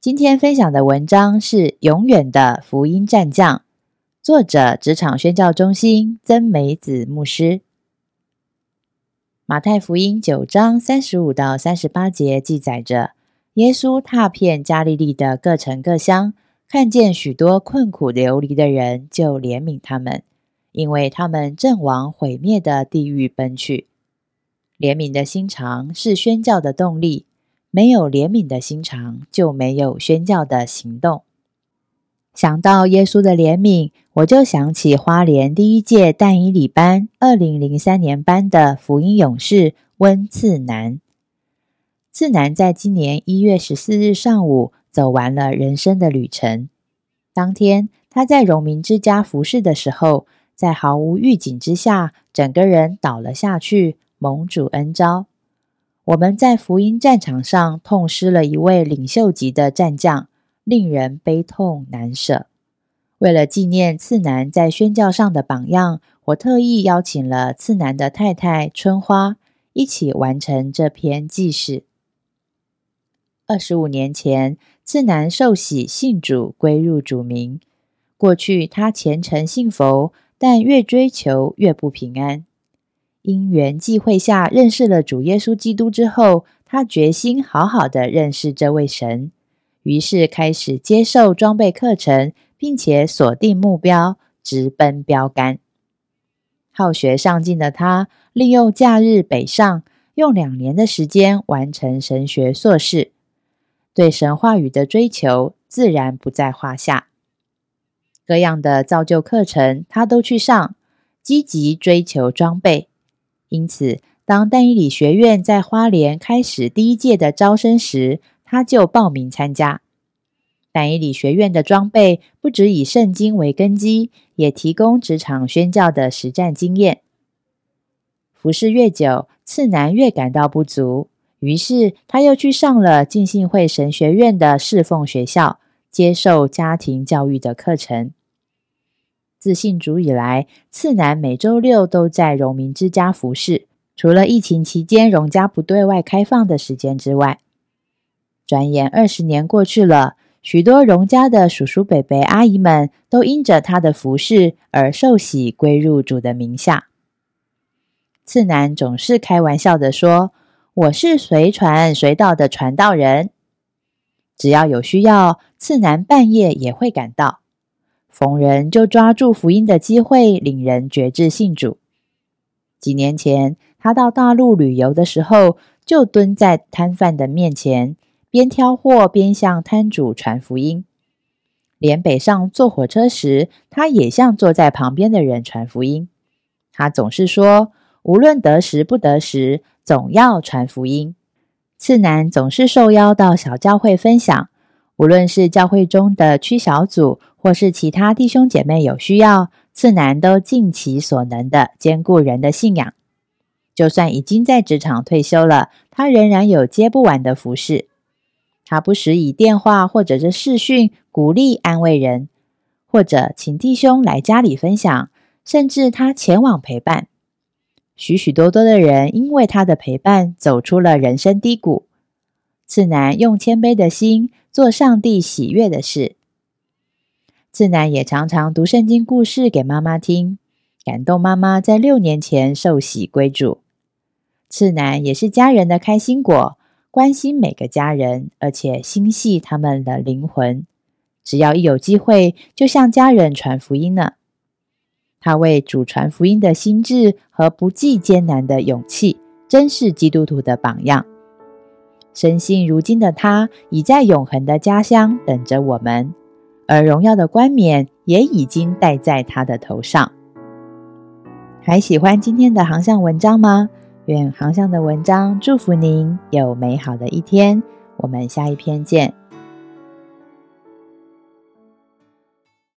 今天分享的文章是《永远的福音战将》，作者职场宣教中心曾美子牧师。马太福音九章三十五到三十八节记载着，耶稣踏遍加利利的各城各乡，看见许多困苦流离的人，就怜悯他们，因为他们正往毁灭的地狱奔去。怜悯的心肠是宣教的动力。没有怜悯的心肠，就没有宣教的行动。想到耶稣的怜悯，我就想起花莲第一届但以理班二零零三年班的福音勇士温次南。次南在今年一月十四日上午走完了人生的旅程。当天他在荣民之家服侍的时候，在毫无预警之下，整个人倒了下去，蒙主恩召。我们在福音战场上痛失了一位领袖级的战将，令人悲痛难舍。为了纪念次男在宣教上的榜样，我特意邀请了次男的太太春花一起完成这篇记事。二十五年前，次男受洗信主，归入主名。过去他虔诚信佛，但越追求越不平安。因缘际会下认识了主耶稣基督之后，他决心好好的认识这位神，于是开始接受装备课程，并且锁定目标，直奔标杆。好学上进的他，利用假日北上，用两年的时间完成神学硕士，对神话语的追求自然不在话下。各样的造就课程他都去上，积极追求装备。因此，当但伊理学院在花莲开始第一届的招生时，他就报名参加。但伊理学院的装备不只以圣经为根基，也提供职场宣教的实战经验。服侍越久，次男越感到不足，于是他又去上了浸信会神学院的侍奉学校，接受家庭教育的课程。自信主以来，次男每周六都在荣民之家服侍。除了疫情期间荣家不对外开放的时间之外，转眼二十年过去了，许多荣家的叔叔、伯伯、阿姨们都因着他的服侍而受洗归入主的名下。次男总是开玩笑的说：“我是随传随到的传道人，只要有需要，次男半夜也会赶到。”逢人就抓住福音的机会，领人觉志信主。几年前，他到大陆旅游的时候，就蹲在摊贩的面前，边挑货边向摊主传福音。连北上坐火车时，他也向坐在旁边的人传福音。他总是说，无论得时不得时，总要传福音。次男总是受邀到小教会分享。无论是教会中的区小组，或是其他弟兄姐妹有需要，次男都尽其所能的兼顾人的信仰。就算已经在职场退休了，他仍然有接不完的服饰。他不时以电话或者是视讯鼓励安慰人，或者请弟兄来家里分享，甚至他前往陪伴。许许多多的人因为他的陪伴走出了人生低谷。次男用谦卑的心。做上帝喜悦的事。次男也常常读圣经故事给妈妈听，感动妈妈在六年前受洗归主。次男也是家人的开心果，关心每个家人，而且心系他们的灵魂。只要一有机会，就向家人传福音呢。他为主传福音的心智和不计艰难的勇气，真是基督徒的榜样。深信如今的他已在永恒的家乡等着我们，而荣耀的冠冕也已经戴在他的头上。还喜欢今天的航向文章吗？愿航向的文章祝福您有美好的一天。我们下一篇见。